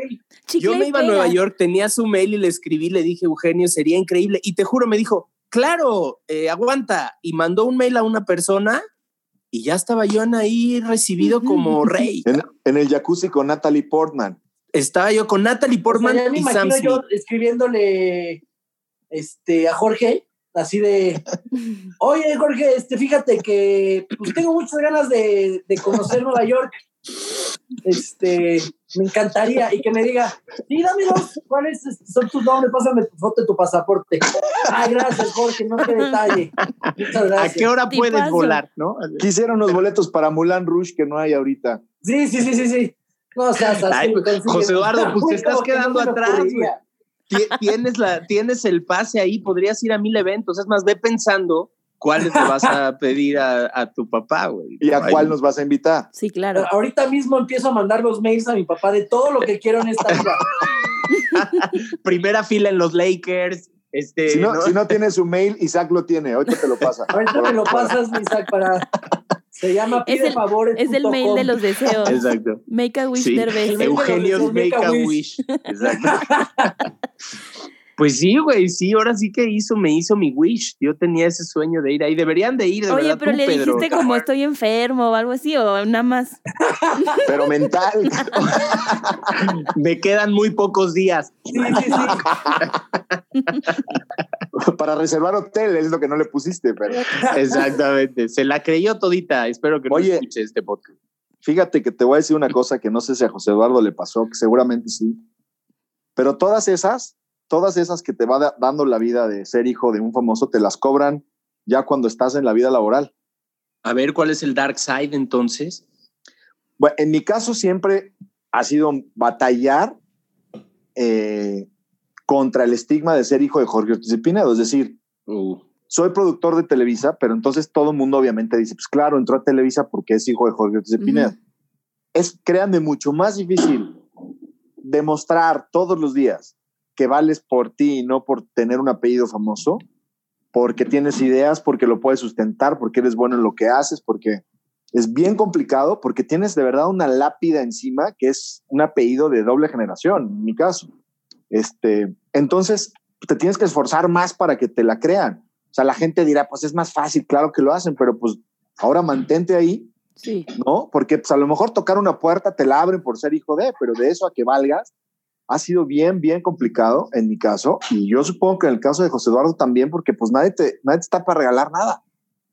Yo me iba a Nueva York, tenía su mail y le escribí, le dije, Eugenio, sería increíble. Y te juro, me dijo, claro, eh, aguanta. Y mandó un mail a una persona y ya estaba yo ahí recibido como rey. En, el jacuzzi con Natalie Portman. Estaba yo con Natalie Portman o sea, me imagino yo escribiéndole este, a Jorge, así de, oye Jorge, este, fíjate que pues tengo muchas ganas de, de conocer Nueva York. Este, me encantaría y que me diga, sí, dame dos, ¿cuáles son tus nombres? Pásame tu foto de tu pasaporte. Ay, gracias, Jorge, no te detalle. Muchas gracias. ¿A qué hora puedes volar, no? Quisieron unos boletos para Mulan Rouge que no hay ahorita. Sí, sí, sí, sí, sí. No seas así. José Eduardo, pues te estás quedando atrás. Tienes, la, tienes el pase ahí, podrías ir a mil eventos. Es más, ve pensando ¿cuáles le vas a pedir a, tu papá, güey? ¿Y a cuál nos vas a invitar? Sí, claro. Ahorita mismo empiezo a mandar los mails a mi papá de todo lo que quiero en esta vida. Primera fila en los Lakers. Este, si, no, si no tiene su mail, Isaac lo tiene. Ahorita te lo pasa. Ahorita me lo pasas, Isaac, para. Se llama Pide es Favores. Es el mail de los deseos. Exacto. Make a wish sí. Eugenio Make, a wish. Exacto. Pues sí, güey, sí, ahora sí que hizo, me hizo mi wish. Yo tenía ese sueño de ir ahí. Deberían de ir, de Oye, verdad, pero le dijiste como estoy enfermo o algo así, o nada más. Pero mental. me quedan muy pocos días. Sí, sí, sí. Para reservar hotel es lo que no le pusiste, pero. Exactamente. Se la creyó todita. Espero que no escuche este podcast. Fíjate que te voy a decir una cosa que no sé si a José Eduardo le pasó, que seguramente sí. Pero todas esas todas esas que te va dando la vida de ser hijo de un famoso, te las cobran ya cuando estás en la vida laboral. A ver, ¿cuál es el dark side entonces? Bueno, en mi caso siempre ha sido batallar eh, contra el estigma de ser hijo de Jorge Ortiz de Pinedo. Es decir, uh. soy productor de Televisa, pero entonces todo el mundo obviamente dice, pues claro, entró a Televisa porque es hijo de Jorge Ortiz de Pinedo. Es, créanme, mucho más difícil demostrar todos los días que vales por ti y no por tener un apellido famoso, porque tienes ideas, porque lo puedes sustentar, porque eres bueno en lo que haces, porque es bien complicado, porque tienes de verdad una lápida encima que es un apellido de doble generación, en mi caso. Este, entonces, te tienes que esforzar más para que te la crean. O sea, la gente dirá, pues es más fácil, claro que lo hacen, pero pues ahora mantente ahí, sí. ¿no? Porque pues a lo mejor tocar una puerta te la abren por ser hijo de, pero de eso a que valgas, ha sido bien, bien complicado en mi caso. Y yo supongo que en el caso de José Eduardo también, porque pues nadie te, nadie está para regalar nada.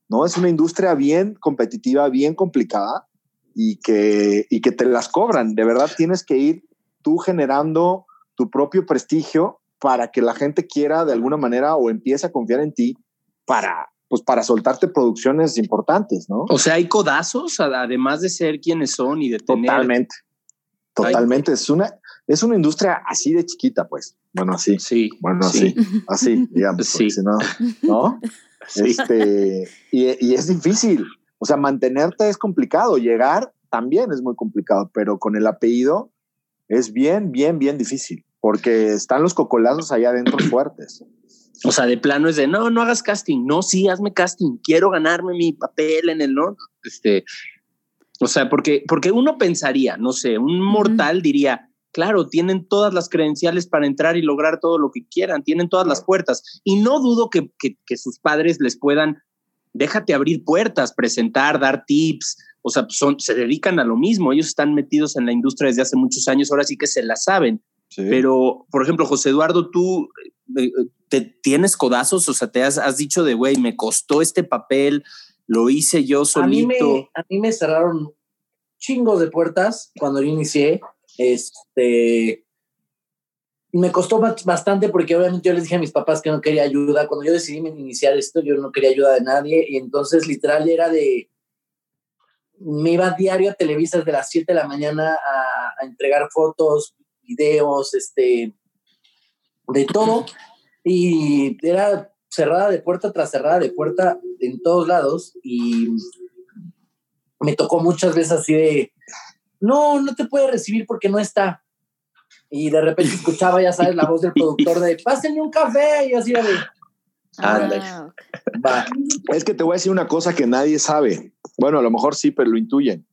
¿no? Es una industria bien competitiva, bien complicada y que, y que te las cobran. De verdad tienes que ir tú generando tu propio prestigio para que la gente quiera de alguna manera o empiece a confiar en ti para, pues para soltarte producciones importantes, ¿no? O sea, hay codazos, además de ser quienes son y de tener... Totalmente. Totalmente. Es una, es una industria así de chiquita, pues. Bueno, así. Sí. Bueno, así. Así, digamos. Sí. no, ¿no? Este, y, es difícil. O sea, mantenerte es complicado. Llegar también es muy complicado, pero con el apellido es bien, bien, bien difícil. Porque están los cocolazos allá adentro fuertes. O sea, de plano es de no, no hagas casting. No, sí, hazme casting. Quiero ganarme mi papel en el no. Este, o sea, porque, porque uno pensaría, no sé, un mortal diría, claro, tienen todas las credenciales para entrar y lograr todo lo que quieran, tienen todas las puertas. Y no dudo que, sus padres les puedan, déjate abrir puertas, presentar, dar tips, o sea, son, se dedican a lo mismo, ellos están metidos en la industria desde hace muchos años, ahora sí que se la saben. Pero, por ejemplo, José Eduardo, tú eh, ¿te tienes codazos? O sea, te has, has dicho de, güey, me costó este papel, lo hice yo solito. A mí me, a mí me cerraron chingos de puertas cuando yo inicié. Este, me costó bastante porque obviamente yo les dije a mis papás que no quería ayuda. Cuando yo decidí iniciar esto, yo no quería ayuda de nadie y entonces literal era de... Me iba diario a Televisa de las 7 de la mañana a, a entregar fotos, videos, este, de todo. Y era cerrada de puerta tras cerrada de puerta en todos lados y me tocó muchas veces así de, no, no te puede recibir porque no está. Y de repente escuchaba, ya sabes, la voz del productor de, pásenme un café y así de... Ah, Es que te voy a decir una cosa que nadie sabe. Bueno, a lo mejor sí, pero lo intuyen.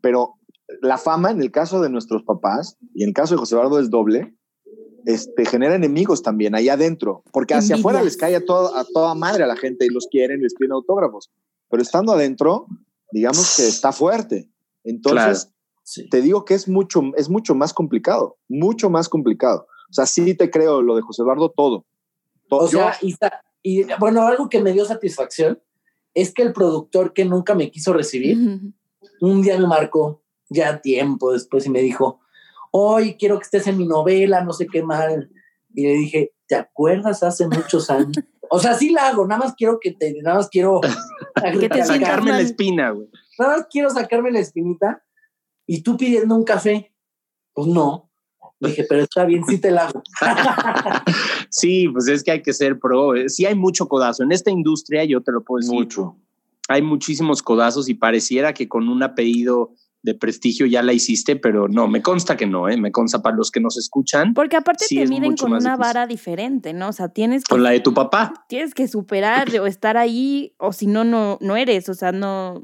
Pero la fama, en el caso de nuestros papás, y en el caso de José Eduardo es doble, este, genera enemigos también allá adentro, porque hacia afuera les cae a, todo, a toda madre a la gente y los quieren y les piden autógrafos, pero estando adentro, digamos que está fuerte. Entonces, te digo que es mucho, es mucho más complicado, mucho más complicado. O sea, sí te creo lo de José Eduardo todo. o sea, y, bueno, algo que me dio satisfacción es que el productor que nunca me quiso recibir, un día me marcó, ya tiempo después, y me dijo, hoy quiero que estés en mi novela, no sé qué mal. Y le dije, ¿te acuerdas hace muchos años? O sea, sí la hago, nada más quiero que te, nada más quiero que te sacarme la espina, güey. Nada más quiero sacarme la espinita y tú pidiendo un café. Pues no. Dije, pero está bien, sí te la hago. sí, pues es que hay que ser pro. Sí hay mucho codazo. En esta industria, yo te lo puedo decir. Mucho. Hay muchísimos codazos y pareciera que con un apellido de prestigio ya la hiciste, pero no, me consta que no, ¿eh? me consta para los que nos escuchan. Porque aparte te miden con una vara diferente, ¿no? O sea, tienes que... Con la de tu papá. Tienes que superar o estar ahí, o si no, no, no eres, o sea, no...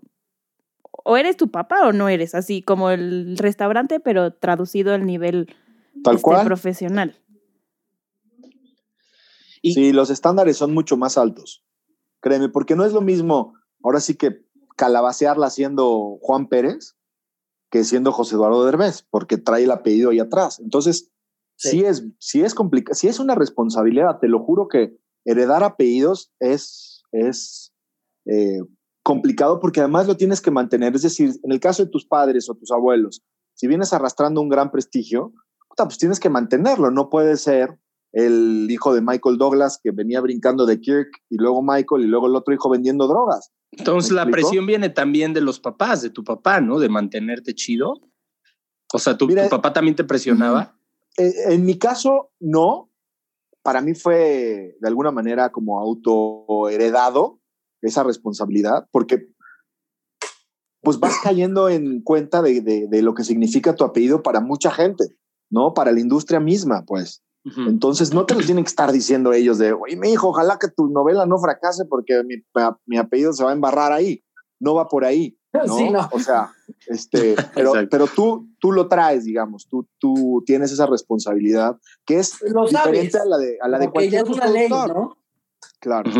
O eres tu papá o no eres, así como el restaurante, pero traducido al nivel Tal este, cual. profesional. Y sí, los estándares son mucho más altos. Créeme, porque no es lo mismo, ahora sí que calabacearla siendo Juan Pérez que siendo José Eduardo Derbez, porque trae el apellido ahí atrás. Entonces, sí, es, sí es complicado, sí es una responsabilidad, te lo juro que heredar apellidos es, es eh, complicado porque además lo tienes que mantener. Es decir, en el caso de tus padres o tus abuelos, si vienes arrastrando un gran prestigio, pues tienes que mantenerlo. No puede ser el hijo de Michael Douglas que venía brincando de Kirk y luego Michael y luego el otro hijo vendiendo drogas. Entonces la presión viene también de los papás, de tu papá, ¿no? De mantenerte chido. O sea, ¿tu, papá también te presionaba? Eh, en mi caso, no. Para mí fue de alguna manera como autoheredado esa responsabilidad, porque pues vas cayendo en cuenta de, de, lo que significa tu apellido para mucha gente, ¿no? Para la industria misma, pues. Entonces no te lo tienen que estar diciendo ellos de, oye, mi hijo, ojalá que tu novela no fracase porque mi, mi, apellido se va a embarrar ahí. No va por ahí. ¿no? O sea, este, pero, pero tú, tú lo traes, digamos, tú, tú tienes esa responsabilidad que es diferente a la de, a la de cualquier ya es una ley, ¿no? Claro.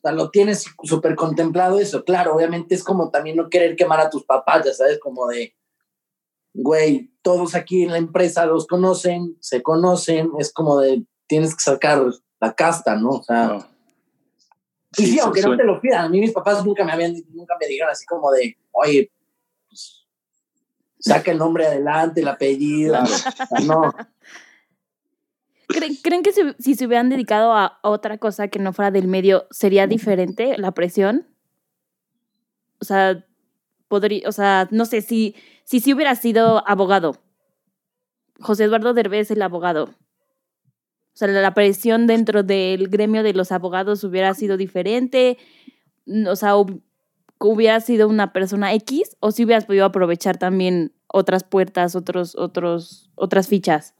O sea, lo tienes súper contemplado eso. Claro, obviamente es como también no querer quemar a tus papás, ya sabes, como de, güey, todos aquí en la empresa los conocen, se conocen, es como de, tienes que sacar la casta, ¿no? O sea... Y sí, aunque no te lo pidan, a mí mis papás nunca me habían, nunca me dijeron así como de, oye, pues, saca el nombre adelante, el apellido, no. ¿Creen, que si, se hubieran dedicado a otra cosa que no fuera del medio, sería diferente la presión? O sea, podría, o sea, no sé si si sí hubiera sido abogado, José Eduardo Derbez el abogado, o sea, la presión dentro del gremio de los abogados hubiera sido diferente, o sea, hubiera sido una persona X, o si hubieras podido aprovechar también otras puertas, otros, otros, otras fichas.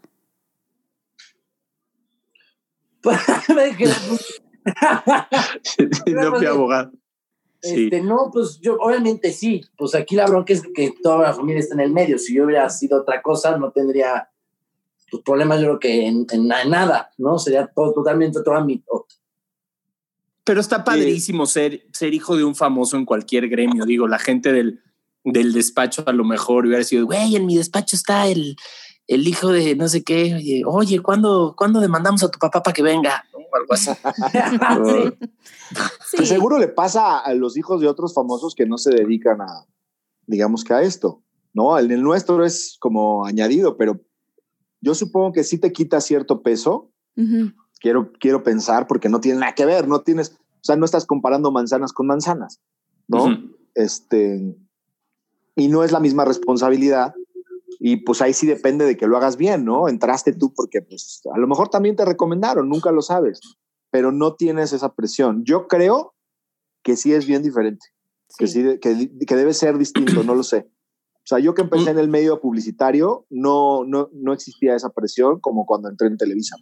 no fui abogado. Este, no, pues yo, obviamente sí, pues aquí la bronca es que toda la familia está en el medio. Si yo hubiera sido otra cosa, no tendría pues, problemas, yo creo que en, nada, ¿no? Sería todo, totalmente otro ámbito. Pero está padrísimo ser, ser hijo de un famoso en cualquier gremio. Digo, la gente del, del despacho a lo mejor hubiera sido, güey, en mi despacho está el, el hijo de no sé qué, oye, ¿cuándo, ¿cuándo demandamos a tu papá para que venga? O algo así. Pues seguro le pasa a los hijos de otros famosos que no se dedican a, digamos que a esto, ¿no? El, el nuestro es como añadido, pero yo supongo que sí te quita cierto peso. quiero, quiero pensar porque no tiene nada que ver, no tienes, o sea, no estás comparando manzanas con manzanas, ¿no? Este, y no es la misma responsabilidad. Y pues ahí sí depende de que lo hagas bien, ¿no? Entraste tú porque pues a lo mejor también te recomendaron, nunca lo sabes, pero no tienes esa presión. Yo creo que sí es bien diferente, que sí, que, que debe ser distinto, no lo sé. O sea, yo que empecé mm. en el medio publicitario, no, no, no existía esa presión como cuando entré en Televisa.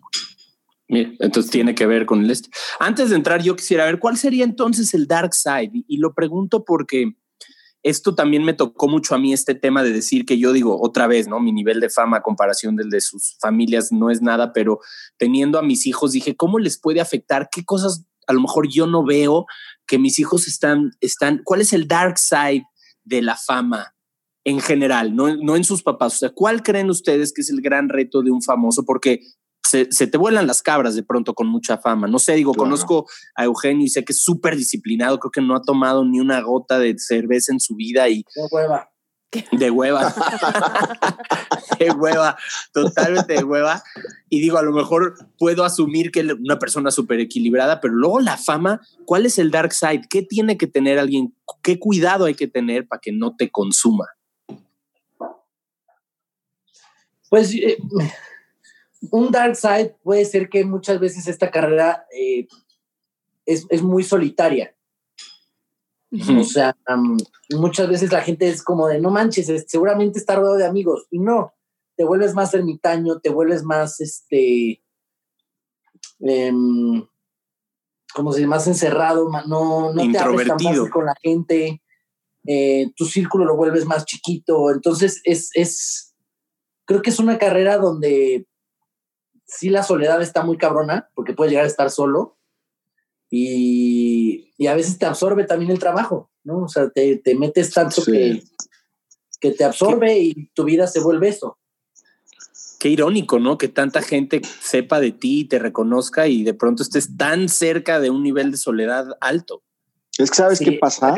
Mira, entonces tiene que ver con el este. Antes de entrar, yo quisiera ver cuál sería entonces el dark side. Y, lo pregunto porque esto también me tocó mucho a mí, este tema de decir que yo digo otra vez, ¿no? Mi nivel de fama a comparación del de sus familias no es nada, pero teniendo a mis hijos, dije, ¿cómo les puede afectar? ¿Qué cosas a lo mejor yo no veo que mis hijos están, están, cuál es el dark side de la fama? en general, no, no en sus papás. O sea, ¿cuál creen ustedes que es el gran reto de un famoso? Porque se, te vuelan las cabras de pronto con mucha fama. No sé, digo, conozco a Eugenio y sé que es súper disciplinado, creo que no ha tomado ni una gota de cerveza en su vida y... De hueva. De hueva. de hueva, totalmente de hueva. Y digo, a lo mejor puedo asumir que una persona súper equilibrada, pero luego la fama, ¿cuál es el dark side? ¿Qué tiene que tener alguien? ¿Qué cuidado hay que tener para que no te consuma? Pues eh, un dark side puede ser que muchas veces esta carrera eh, es, muy solitaria. O sea, muchas veces la gente es como de no manches, seguramente está rodeado de amigos. Y no, te vuelves más ermitaño, te vuelves más este. Em, como se más encerrado, no, no te abres tan fácil con la gente. Eh, tu círculo lo vuelves más chiquito. Entonces es, es creo que es una carrera donde sí la soledad está muy cabrona, porque puedes llegar a estar solo y, a veces te absorbe también el trabajo, ¿no? O sea, te, metes tanto que, que te absorbe y tu vida se vuelve eso. Qué irónico, ¿no? Que tanta gente sepa de ti y te reconozca y de pronto estés tan cerca de un nivel de soledad alto. Es que sabes qué pasa,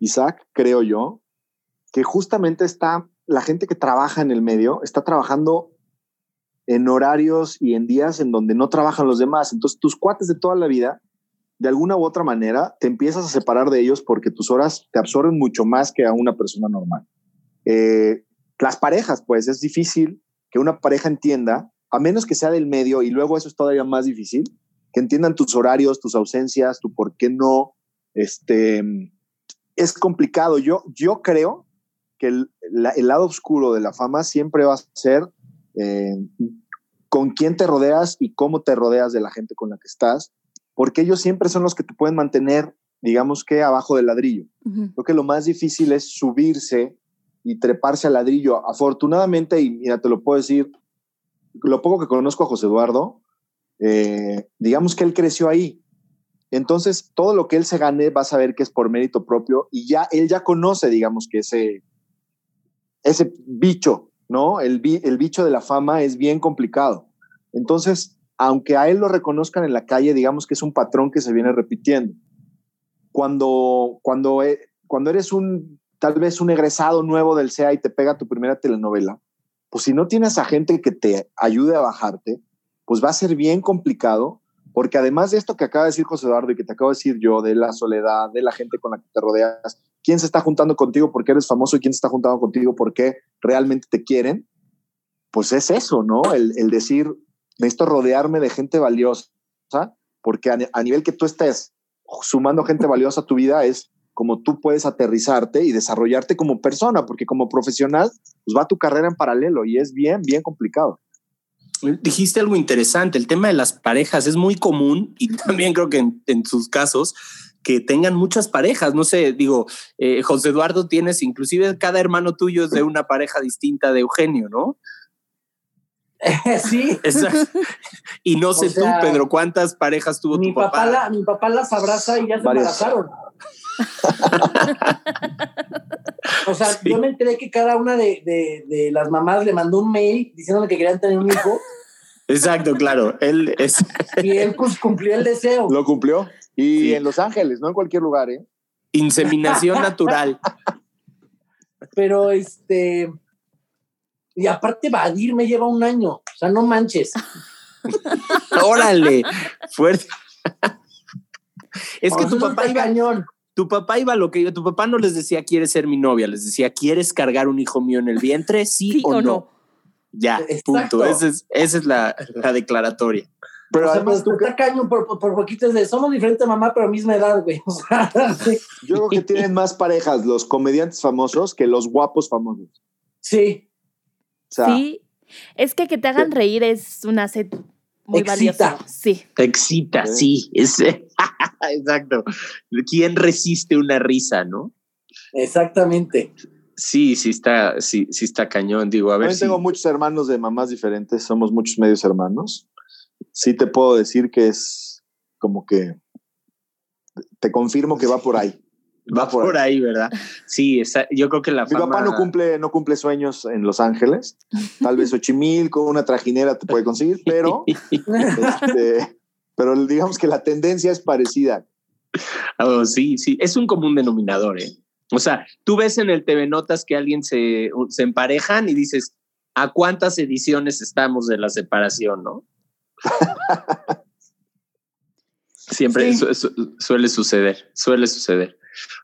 Isaac, creo yo, que justamente está la gente que trabaja en el medio, está trabajando en horarios y en días en donde no trabajan los demás. Entonces, tus cuates de toda la vida, de alguna u otra manera, te empiezas a separar de ellos porque tus horas te absorben mucho más que a una persona normal. Eh, las parejas, pues es difícil que una pareja entienda, a menos que sea del medio, y luego eso es todavía más difícil, que entiendan tus horarios, tus ausencias, tu por qué no. Este, es complicado. Yo, yo creo que el, lado oscuro de la fama siempre va a ser eh, con quién te rodeas y cómo te rodeas de la gente con la que estás, porque ellos siempre son los que te pueden mantener, digamos que abajo del ladrillo. Creo que lo más difícil es subirse y treparse al ladrillo. Afortunadamente, y mira, te lo puedo decir, lo poco que conozco a José Eduardo, eh, digamos que él creció ahí. Entonces, todo lo que él se gane, va a saber que es por mérito propio y ya él ya conoce, digamos que ese, ese bicho ¿no? El, el bicho de la fama es bien complicado. Entonces, aunque a él lo reconozcan en la calle, digamos que es un patrón que se viene repitiendo. Cuando, cuando, e, cuando eres un, tal vez un egresado nuevo del CEA y te pega tu primera telenovela, pues si no tienes a gente que te ayude a bajarte, pues va a ser bien complicado, porque además de esto que acaba de decir José Eduardo y que te acabo de decir yo, de la soledad, de la gente con la que te rodeas, quién se está juntando contigo porque eres famoso y quién se está juntando contigo porque realmente te quieren, pues es eso, ¿no? El, el decir, necesito rodearme de gente valiosa, porque a, nivel que tú estés sumando gente valiosa a tu vida es como tú puedes aterrizarte y desarrollarte como persona, porque como profesional, pues va tu carrera en paralelo y es bien, bien complicado. Dijiste algo interesante, el tema de las parejas es muy común y también creo que en, en sus casos que tengan muchas parejas. No sé, digo, eh, José Eduardo tienes, inclusive cada hermano tuyo es de una pareja distinta de Eugenio, ¿no? sí. Y no sé tú, Pedro, ¿cuántas parejas tuvo mi tu papá? mi papá las abraza y ya se embarazaron. O sea, yo me enteré que cada una de, de, las mamás le mandó un mail diciéndole que querían tener un hijo. Exacto, claro. Él es... Y él pues, cumplió el deseo. Lo cumplió. Y en Los Ángeles, no en cualquier lugar, ¿eh? Inseminación natural. Pero este. Y aparte, Badir me lleva un año. O sea, no manches. Órale, fuerte. es que tu papá iba. Cañón. Tu papá iba lo que tu papá no les decía quieres ser mi novia, les decía quieres cargar un hijo mío en el vientre, sí, o, no? Ya, punto. Esa es, esa es la, la declaratoria. Pero o sea, además tú está cañón por, por, poquitos de somos diferentes mamá, pero misma edad, güey. Yo creo que tienen más parejas los comediantes famosos que los guapos famosos. Sí. sí. Es que que te hagan reír es una set muy Excita. Sí. Excita, sí. Es, exacto. ¿Quién resiste una risa, no? Exactamente. Sí, sí está, sí, sí está cañón. Digo, a ver. Yo tengo muchos hermanos de mamás diferentes, somos muchos medios hermanos sí te puedo decir que es como que te confirmo que va por ahí. Va, por, ahí. ¿verdad? Sí, yo creo que la Mi papá no cumple, no cumple sueños en Los Ángeles. Tal vez Ochimil con una trajinera te puede conseguir, pero, este, pero digamos que la tendencia es parecida. Oh, sí, sí, es un común denominador, ¿eh? O sea, tú ves en el TV Notas que alguien se, se emparejan y dices, ¿a cuántas ediciones estamos de la separación, no? Siempre suele suceder, suele suceder.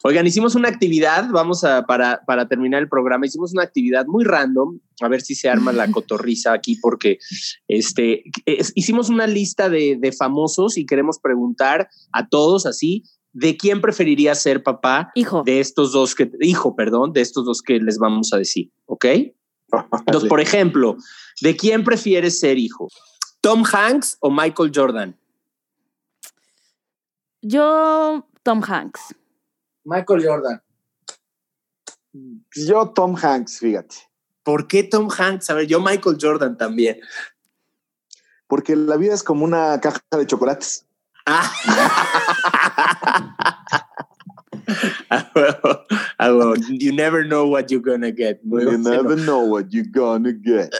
Oigan, hicimos una actividad, vamos a, para, para terminar el programa, hicimos una actividad muy random, a ver si se arma la cotorriza aquí, porque este, hicimos una lista de, de, famosos y queremos preguntar a todos así, ¿de quién preferiría ser papá? Hijo. De estos dos que, hijo, perdón, de estos dos que les vamos a decir, ¿ok? Entonces, por ejemplo, ¿de quién prefieres ser hijo? ¿Tom Hanks o Michael Jordan? Yo, Tom Hanks. Michael Jordan. Yo, Tom Hanks, fíjate. ¿Por qué Tom Hanks? A ver, yo, Michael Jordan también. Porque la vida es como una caja de chocolates. Ah. you never know what you're gonna get. you never know what you're gonna get.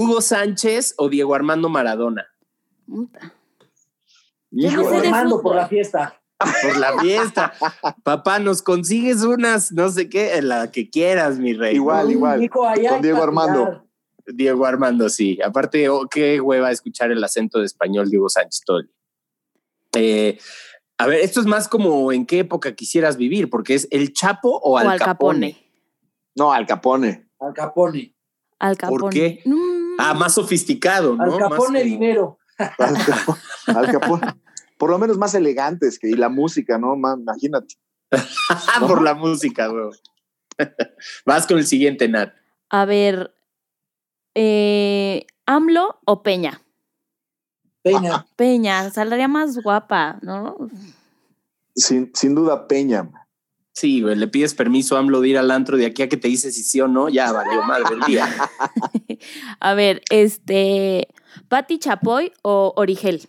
Hugo Sánchez o Diego Armando Maradona. Diego Armando por la fiesta. Por la fiesta. Papá, nos consigues unas, no sé qué, la que quieras, mi rey. Igual, igual. Con Diego Armando. Diego Armando, sí. Aparte, oh, qué hueva escuchar el acento de español Diego Sánchez todo eh, a ver, esto es más como en qué época quisieras vivir, porque es el Chapo o, Al, Capone. No, Al Capone. Al Capone. Al Capone. ¿Por qué? Ah, más sofisticado, ¿no? Al Capone dinero. Al Capone. Por lo menos más elegantes que y la música, ¿no? imagínate. Por la música, güey. Vas con el siguiente, Nat. A ver, eh, ¿AMLO o Peña? Peña. Peña, saldría más guapa, ¿no? Sin, sin duda, Peña. Sí, güey, le pides permiso a AMLO de ir al antro de aquí a que te dice si sí o no, ya valió madre el día. a ver, este, ¿Pati Chapoy o Origel?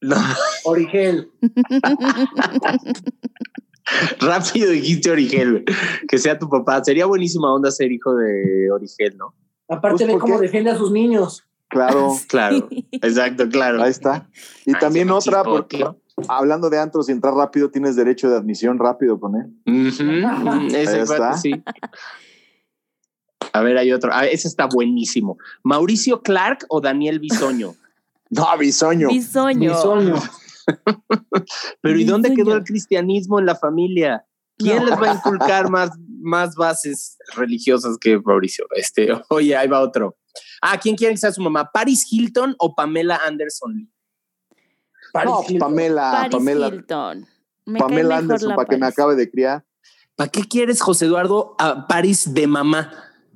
No. Origel. Rápido dijiste Origel, que sea tu papá. Sería buenísima onda ser hijo de Origel, ¿no? Aparte pues, de cómo defiende a sus niños. Claro. claro, exacto, claro. Ahí está. Y también otra, porque hablando de antros y entrar rápido, tienes derecho de admisión rápido con él. Ese está. sí. A ver, hay otro. Ah, ese está buenísimo. ¿Mauricio Clark o Daniel Bisoño? no, Bisoño. Bisoño. Bisoño. Pero ¿y dónde quedó el cristianismo en la familia? ¿Quién les va a inculcar más, más bases religiosas que Mauricio? Este, oye, ahí va otro. Ah, ¿quién quiere que sea su mamá? ¿Paris Hilton o Pamela Anderson? No, Pamela, Pamela. Hilton. Pamela Anderson, para que me acabe de criar. ¿Para qué quieres, José Eduardo, a Paris de mamá?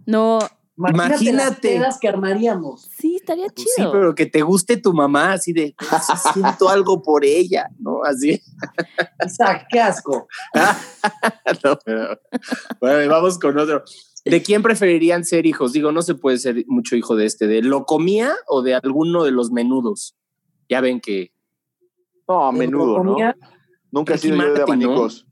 No. Imagínate, las que armaríamos. Sí, estaría pues chido. Sí, pero que te guste tu mamá, así de siento algo por ella, ¿no? Así. Qué asco. no, pero, bueno, vamos con otro. ¿De quién preferirían ser hijos? Digo, no se puede ser mucho hijo de este, ¿de Locomía o de alguno de los menudos? Ya ven que no, a menudo, ¿no? Nunca he sido yo de abanicos.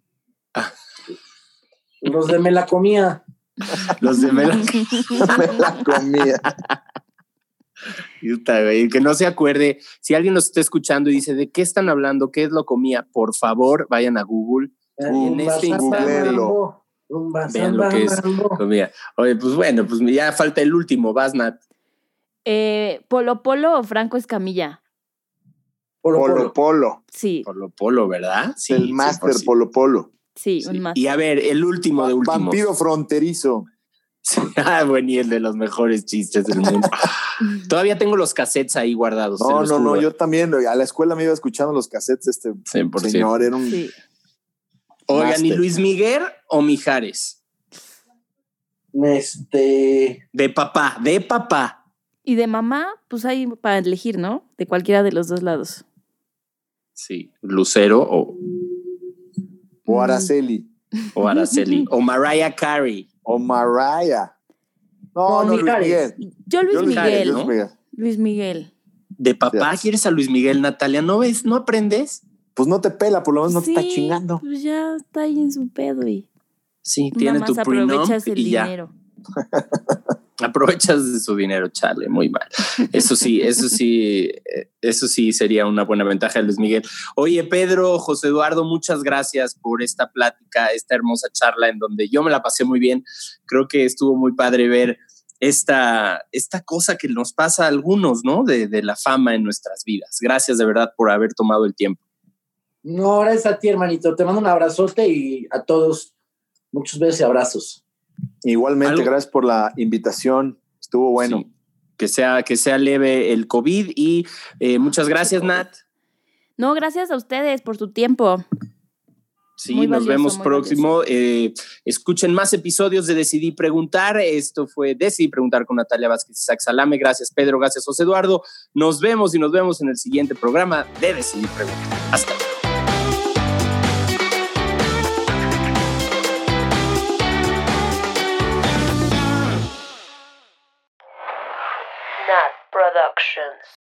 Los de me la comía. Los de me la, me la comía. que no se acuerde, si alguien nos está escuchando y dice, ¿de qué están hablando? ¿Qué es lo comía? Por favor, vayan a Google. en este instante, vean lo que es comida. Oye, pues bueno, pues ya falta el último, vas, Nat. Eh, ¿Polo Polo o Franco Escamilla? Polo Polo. polo. Sí. Polo Polo, ¿verdad? Sí. El máster Polo Polo. Sí, un máster. Y a ver, el último de últimos. Vampiro fronterizo. ah, bueno, y el de los mejores chistes del mundo. Todavía tengo los cassettes ahí guardados. No, no, no, yo también. A la escuela me iba escuchando los cassettes. Este señor era un. Oigan, ¿y Luis Miguel o Mijares? Este. De papá, de papá. Y de mamá, pues hay para elegir, ¿no? De cualquiera de los dos lados. Sí, Lucero o. O Araceli. O Araceli. o Mariah Carey. O Mariah. No, no, Luis Miguel. Yo Luis, Miguel, Luis Miguel. ¿De papá quieres a Luis Miguel, Natalia? ¿No ves? ¿No aprendes? Pues no te pela, por lo menos no te está chingando. Pues ya está ahí en su pedo y. Sí, tiene tu aprovechas el dinero. aprovechas de su dinero, chale, muy mal. Eso sí, eso sí, eh, eso sí sería una buena ventaja de Luis Miguel. Oye, Pedro, José Eduardo, muchas gracias por esta plática, esta hermosa charla en donde yo me la pasé muy bien. Creo que estuvo muy padre ver esta, esta cosa que nos pasa a algunos, ¿no? De, de la fama en nuestras vidas. Gracias de verdad por haber tomado el tiempo. No, gracias a ti, hermanito. Te mando un abrazote y a todos muchos besos y abrazos. Igualmente, gracias por la invitación. Estuvo bueno. Que, sea, que sea leve el COVID y eh, muchas gracias, Nat. No, gracias a ustedes por su tiempo. Sí, nos vemos próximo. Eh, escuchen más episodios de Decidí Preguntar. Esto fue Decidí Preguntar con Natalia Vázquez y Isaac Salame. Gracias, Pedro. Gracias, José Eduardo. Nos vemos y nos vemos en el siguiente programa de Decidí Preguntar. Hasta luego. instructions.